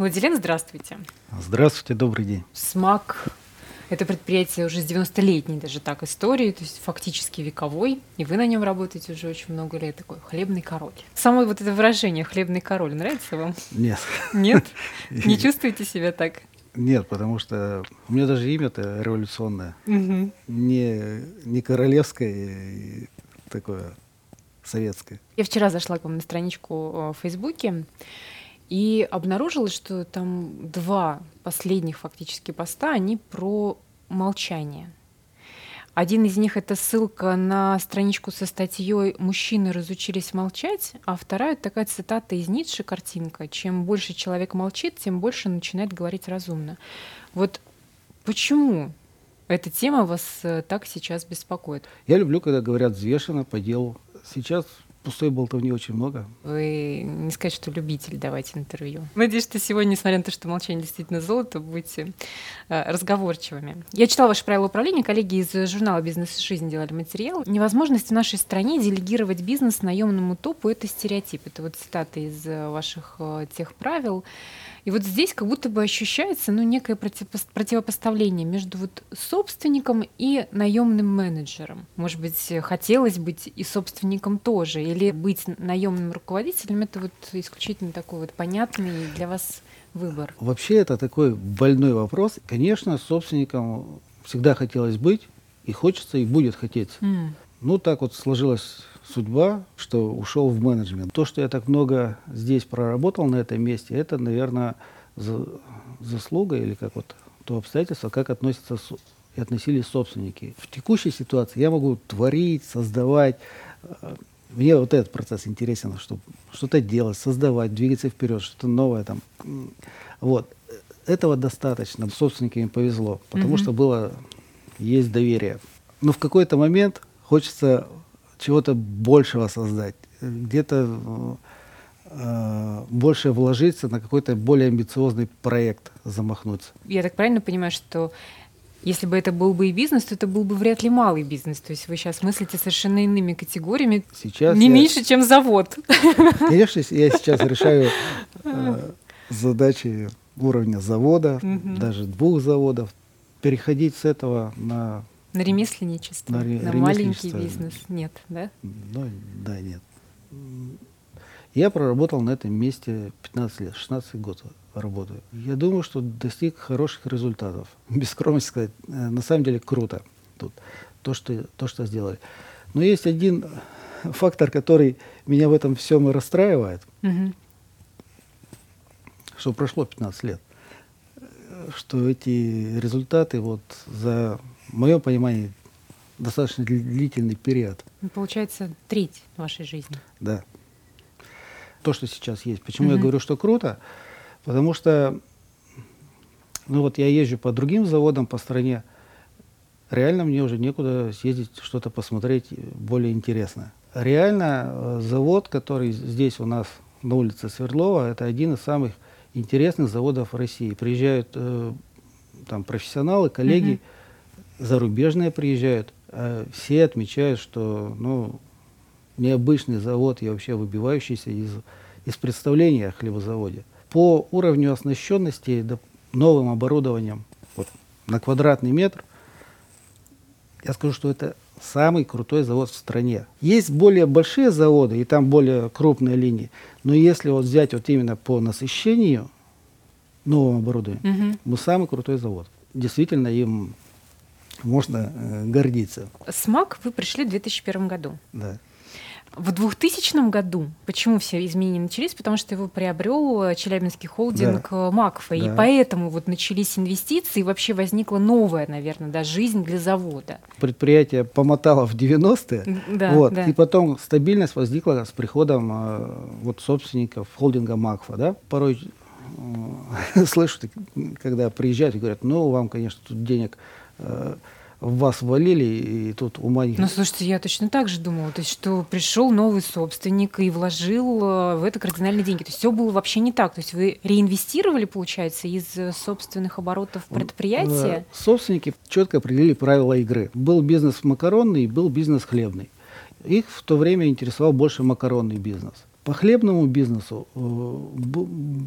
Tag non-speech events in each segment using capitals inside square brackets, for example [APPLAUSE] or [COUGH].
Владилен, здравствуйте. Здравствуйте, добрый день. СМАК – это предприятие уже с 90-летней даже так истории, то есть фактически вековой, и вы на нем работаете уже очень много лет, такой хлебный король. Само вот это выражение «хлебный король» нравится вам? Нет. Нет? [LAUGHS] Не чувствуете себя так? Нет, потому что у меня даже имя-то революционное. Угу. Не, не королевское, такое советское. Я вчера зашла к вам на страничку э, в Фейсбуке и обнаружила, что там два последних фактически поста, они про молчание. Один из них — это ссылка на страничку со статьей «Мужчины разучились молчать», а вторая — такая цитата из Ницше, картинка «Чем больше человек молчит, тем больше начинает говорить разумно». Вот почему эта тема вас э, так сейчас беспокоит? Я люблю, когда говорят взвешенно, по делу. Сейчас пустой болтовни очень много. Вы не сказать, что любитель давать интервью. Надеюсь, что сегодня, несмотря на то, что молчание действительно золото, будете э, разговорчивыми. Я читала ваши правила управления, коллеги из журнала «Бизнес и жизнь» делали материал. Невозможность в нашей стране делегировать бизнес наемному топу — это стереотип. Это вот цитаты из э, ваших э, тех правил. И вот здесь как будто бы ощущается ну, некое противопоставление между вот собственником и наемным менеджером. Может быть, хотелось быть и собственником тоже, или быть наемным руководителем это вот исключительно такой вот понятный для вас выбор. Вообще это такой больной вопрос. Конечно, собственником всегда хотелось быть, и хочется, и будет хотеть. Mm. Ну, так вот сложилось судьба, что ушел в менеджмент. То, что я так много здесь проработал на этом месте, это, наверное, за, заслуга или как вот то обстоятельство, как относятся и относились собственники. В текущей ситуации я могу творить, создавать. Э, мне вот этот процесс интересен, чтобы что-то делать, создавать, двигаться вперед, что-то новое там. Вот. Этого достаточно. Собственникам повезло, потому mm-hmm. что было, есть доверие. Но в какой-то момент хочется чего-то большего создать, где-то э, больше вложиться на какой-то более амбициозный проект замахнуться. Я так правильно понимаю, что если бы это был бы и бизнес, то это был бы вряд ли малый бизнес. То есть вы сейчас мыслите совершенно иными категориями, сейчас не я... меньше, чем завод. Конечно, я сейчас решаю э, задачи уровня завода, угу. даже двух заводов. Переходить с этого на на ремесленничество, на, ре- на маленький бизнес нет, да? Ну, да, нет. Я проработал на этом месте 15 лет, 16 год работаю. Я думаю, что достиг хороших результатов. [LAUGHS] Без скромности сказать, э, на самом деле круто тут то, что, то, что сделали. Но есть один фактор, который меня в этом всем и расстраивает, угу. что прошло 15 лет, что эти результаты вот за в моем понимании, достаточно длительный период. Ну, получается, треть вашей жизни. Да. То, что сейчас есть. Почему угу. я говорю, что круто? Потому что, ну вот я езжу по другим заводам по стране, реально мне уже некуда съездить, что-то посмотреть более интересное. Реально э, завод, который здесь у нас на улице Свердлова, это один из самых интересных заводов России. Приезжают э, там профессионалы, коллеги, угу зарубежные приезжают, а все отмечают, что ну, необычный завод и вообще выбивающийся из, из представления о хлебозаводе. По уровню оснащенности новым оборудованием вот, на квадратный метр, я скажу, что это самый крутой завод в стране. Есть более большие заводы, и там более крупные линии, но если вот взять вот именно по насыщению новым оборудованием, угу. мы самый крутой завод. Действительно, им можно э, гордиться. СМАК вы пришли в 2001 году. Да. В 2000 году, почему все изменения начались? Потому что его приобрел э, Челябинский холдинг да. Э, Макфа, да. и поэтому вот начались инвестиции, и вообще возникла новая, наверное, да, жизнь для завода. Предприятие помотало в 90-е, да, вот, да. и потом стабильность возникла с приходом вот собственников холдинга Макфа, да. Порой [LAUGHS] слышу, когда приезжают и говорят, ну, вам, конечно, тут денег в вас валили, и тут ума не... Ну, слушайте, я точно так же думала, то есть, что пришел новый собственник и вложил э, в это кардинальные деньги. То есть все было вообще не так. То есть вы реинвестировали, получается, из собственных оборотов предприятия? Э, собственники четко определили правила игры. Был бизнес макаронный, был бизнес хлебный. Их в то время интересовал больше макаронный бизнес. По хлебному бизнесу э,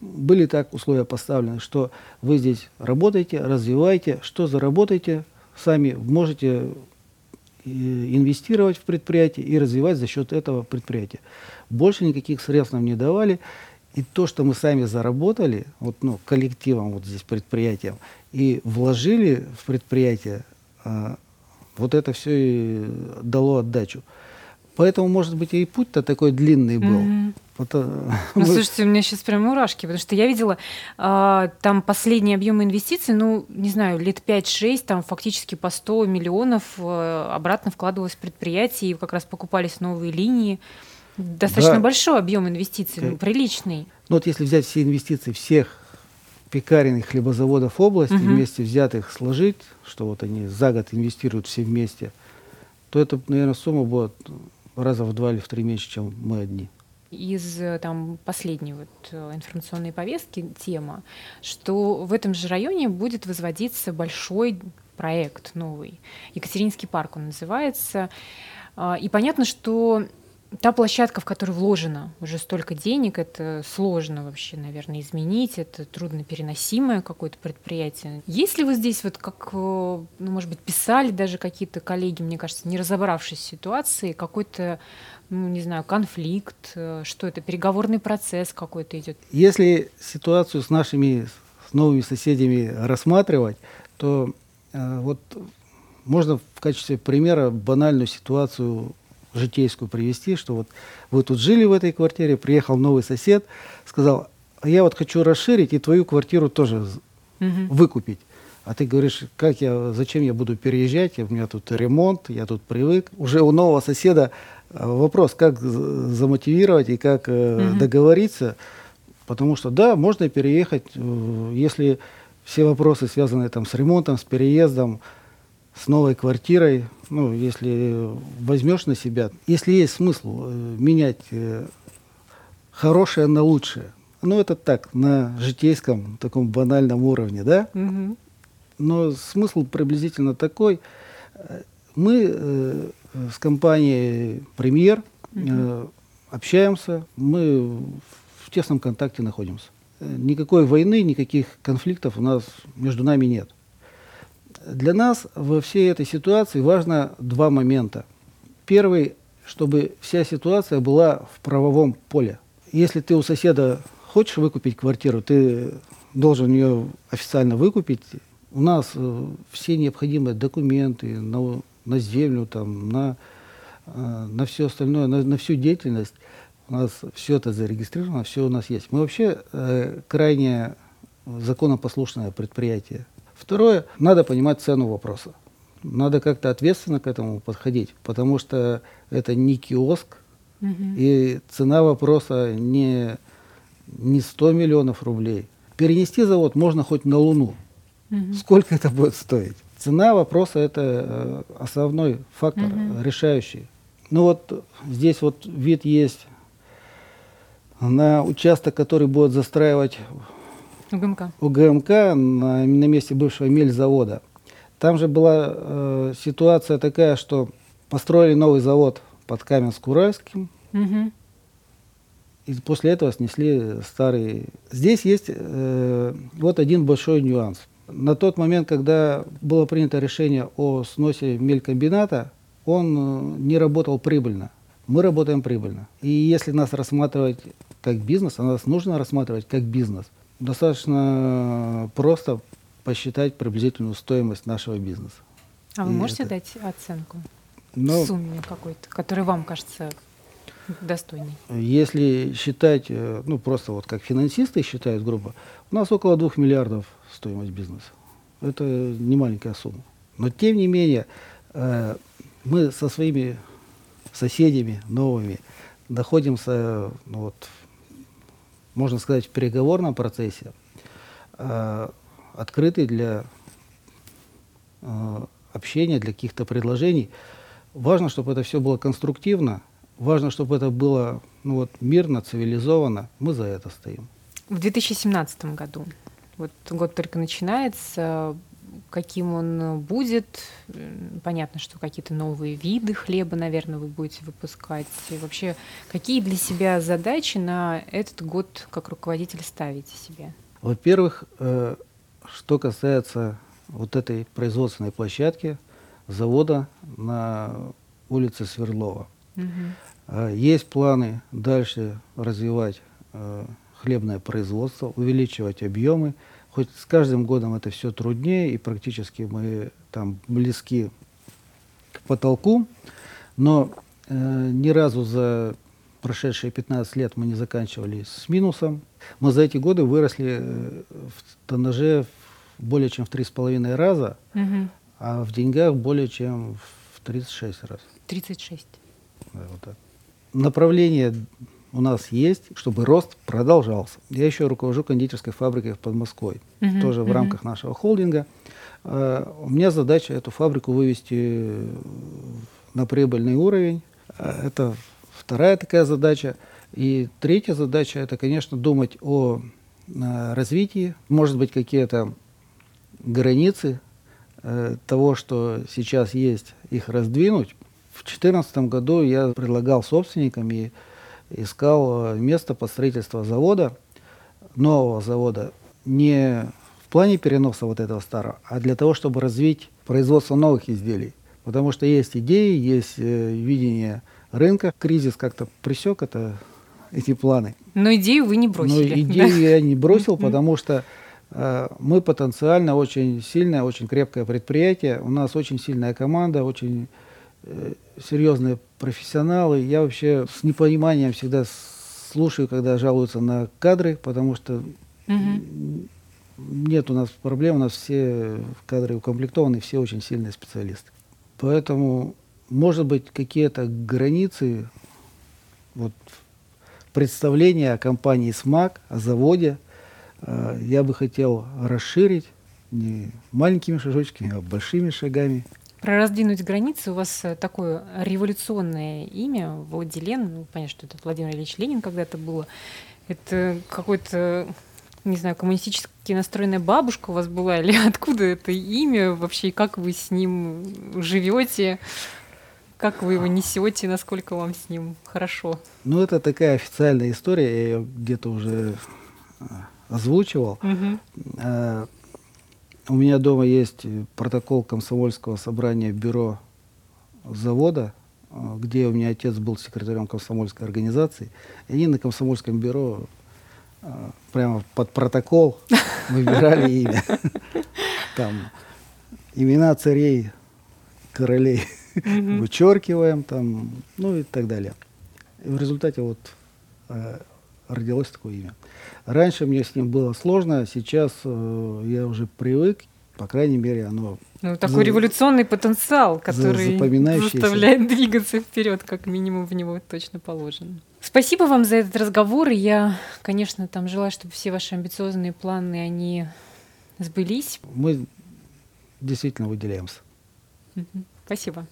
были так условия поставлены, что вы здесь работаете, развиваете, что заработаете, сами можете э, инвестировать в предприятие и развивать за счет этого предприятия. Больше никаких средств нам не давали. И то, что мы сами заработали, вот, ну, коллективом, вот здесь предприятием, и вложили в предприятие, а, вот это все и дало отдачу. Поэтому, может быть, и путь-то такой длинный был. Mm-hmm. Это... Ну, слушайте, у меня сейчас прям мурашки, потому что я видела э, там последний объем инвестиций, ну, не знаю, лет 5-6, там фактически по 100 миллионов э, обратно вкладывалось в предприятие, и как раз покупались новые линии. Достаточно да. большой объем инвестиций, ну, приличный. Ну, вот если взять все инвестиции всех пекарен и хлебозаводов области, угу. вместе взятых сложить, что вот они за год инвестируют все вместе, то это, наверное, сумма будет раза в два или в три меньше, чем мы одни. Из э, там, последней вот э, информационной повестки тема, что в этом же районе будет возводиться большой проект новый. Екатеринский парк он называется. А, и понятно, что та площадка, в которую вложено уже столько денег, это сложно вообще, наверное, изменить, это трудно переносимое какое-то предприятие. Есть ли вы здесь, вот как, э, ну, может быть, писали даже какие-то коллеги, мне кажется, не разобравшись в ситуации, какой-то, ну, не знаю, конфликт, э, что это, переговорный процесс какой-то идет? Если ситуацию с нашими с новыми соседями рассматривать, то э, вот можно в качестве примера банальную ситуацию житейскую привести, что вот вы тут жили в этой квартире, приехал новый сосед, сказал, я вот хочу расширить и твою квартиру тоже угу. выкупить. А ты говоришь, как я, зачем я буду переезжать, у меня тут ремонт, я тут привык. Уже у нового соседа э, вопрос, как замотивировать и как угу. договориться, потому что да, можно переехать, э, если все вопросы связаны там с ремонтом, с переездом, с новой квартирой, ну, если возьмешь на себя, если есть смысл э, менять э, хорошее на лучшее, ну, это так, на житейском, таком банальном уровне, да? Угу. Но смысл приблизительно такой. Мы э, с компанией «Премьер» угу. общаемся, мы в тесном контакте находимся. Никакой войны, никаких конфликтов у нас между нами нет. Для нас во всей этой ситуации важно два момента. Первый, чтобы вся ситуация была в правовом поле. Если ты у соседа хочешь выкупить квартиру, ты должен ее официально выкупить. У нас э, все необходимые документы на, на землю, там, на, э, на все остальное, на, на всю деятельность. У нас все это зарегистрировано, все у нас есть. Мы вообще э, крайне законопослушное предприятие. Второе, надо понимать цену вопроса. Надо как-то ответственно к этому подходить, потому что это не киоск, угу. и цена вопроса не, не 100 миллионов рублей. Перенести завод можно хоть на Луну. Угу. Сколько это будет стоить? Цена вопроса – это э, основной фактор, угу. решающий. Ну вот здесь вот вид есть на участок, который будет застраивать УГМК. УГМК на, на месте бывшего мельзавода. Там же была э, ситуация такая, что построили новый завод под Каменск-Уральским. Угу. И после этого снесли старый. Здесь есть э, вот один большой нюанс. На тот момент, когда было принято решение о сносе мелькомбината, он э, не работал прибыльно. Мы работаем прибыльно. И если нас рассматривать как бизнес, а нас нужно рассматривать как бизнес, достаточно просто посчитать приблизительную стоимость нашего бизнеса. А вы И можете это... дать оценку? Ну, сумме какой-то, которая вам кажется достойной? Если считать, э, ну просто вот как финансисты считают грубо, у нас около двух миллиардов стоимость бизнеса. Это не маленькая сумма. Но тем не менее, э, мы со своими соседями новыми находимся ну, вот, можно сказать, в переговорном процессе, э, открытый для э, общения, для каких-то предложений. Важно, чтобы это все было конструктивно, важно, чтобы это было ну, вот, мирно, цивилизованно. Мы за это стоим. В 2017 году, вот год только начинается, каким он будет. Понятно, что какие-то новые виды хлеба, наверное, вы будете выпускать. И вообще, какие для себя задачи на этот год как руководитель ставите себе? Во-первых, э, что касается вот этой производственной площадки завода на улице Свердлова. Угу. Есть планы дальше развивать э, хлебное производство, увеличивать объемы. Хоть с каждым годом это все труднее, и практически мы там близки к потолку, но э, ни разу за прошедшие 15 лет мы не заканчивали с минусом. Мы за эти годы выросли э, в тоннаже более чем в 3,5 раза, угу. а в деньгах более чем в 36 раз. 36. Да, вот так. Направление у нас есть, чтобы рост продолжался. Я еще руковожу кондитерской фабрикой в Подмосковье, uh-huh, тоже в uh-huh. рамках нашего холдинга. Uh, у меня задача эту фабрику вывести на прибыльный уровень. Uh, это вторая такая задача. И третья задача – это, конечно, думать о uh, развитии. Может быть, какие-то границы э, того, что сейчас есть, их раздвинуть. В 2014 году я предлагал собственникам и искал место под строительство завода, нового завода, не в плане переноса вот этого старого, а для того, чтобы развить производство новых изделий. Потому что есть идеи, есть э, видение рынка. Кризис как-то пресек это, эти планы. Но идею вы не бросили. Но идею да? я не бросил, [LAUGHS] потому что э, мы потенциально очень сильное, очень крепкое предприятие. У нас очень сильная команда, очень серьезные профессионалы. Я вообще с непониманием всегда слушаю, когда жалуются на кадры, потому что угу. нет у нас проблем, у нас все кадры укомплектованы, все очень сильные специалисты. Поэтому, может быть, какие-то границы вот, представления о компании СМАК, о заводе, э, я бы хотел расширить не маленькими шажочками, а большими шагами. Про раздвинуть границы у вас э, такое революционное имя, Владилен. Ну, понятно, что это Владимир Ильич Ленин когда-то было. Это какой-то, не знаю, коммунистически настроенная бабушка у вас была, или [LAUGHS] откуда это имя вообще, и как вы с ним живете? Как вы его несете, насколько вам с ним хорошо? Ну, это такая официальная история, я ее где-то уже э, озвучивал. Угу. У меня дома есть протокол комсомольского собрания бюро завода, э, где у меня отец был секретарем комсомольской организации. И они на комсомольском бюро э, прямо под протокол [LAUGHS] выбирали имя. Там имена царей, королей вычеркиваем, там, ну и так далее. И в результате вот э, родилось такое имя. Раньше мне с ним было сложно, сейчас э, я уже привык, по крайней мере, оно... Ну, такой за... революционный потенциал, который заставляет двигаться вперед, как минимум в него точно положено. Спасибо вам за этот разговор. Я, конечно, там желаю, чтобы все ваши амбициозные планы, они сбылись. Мы действительно выделяемся. Спасибо.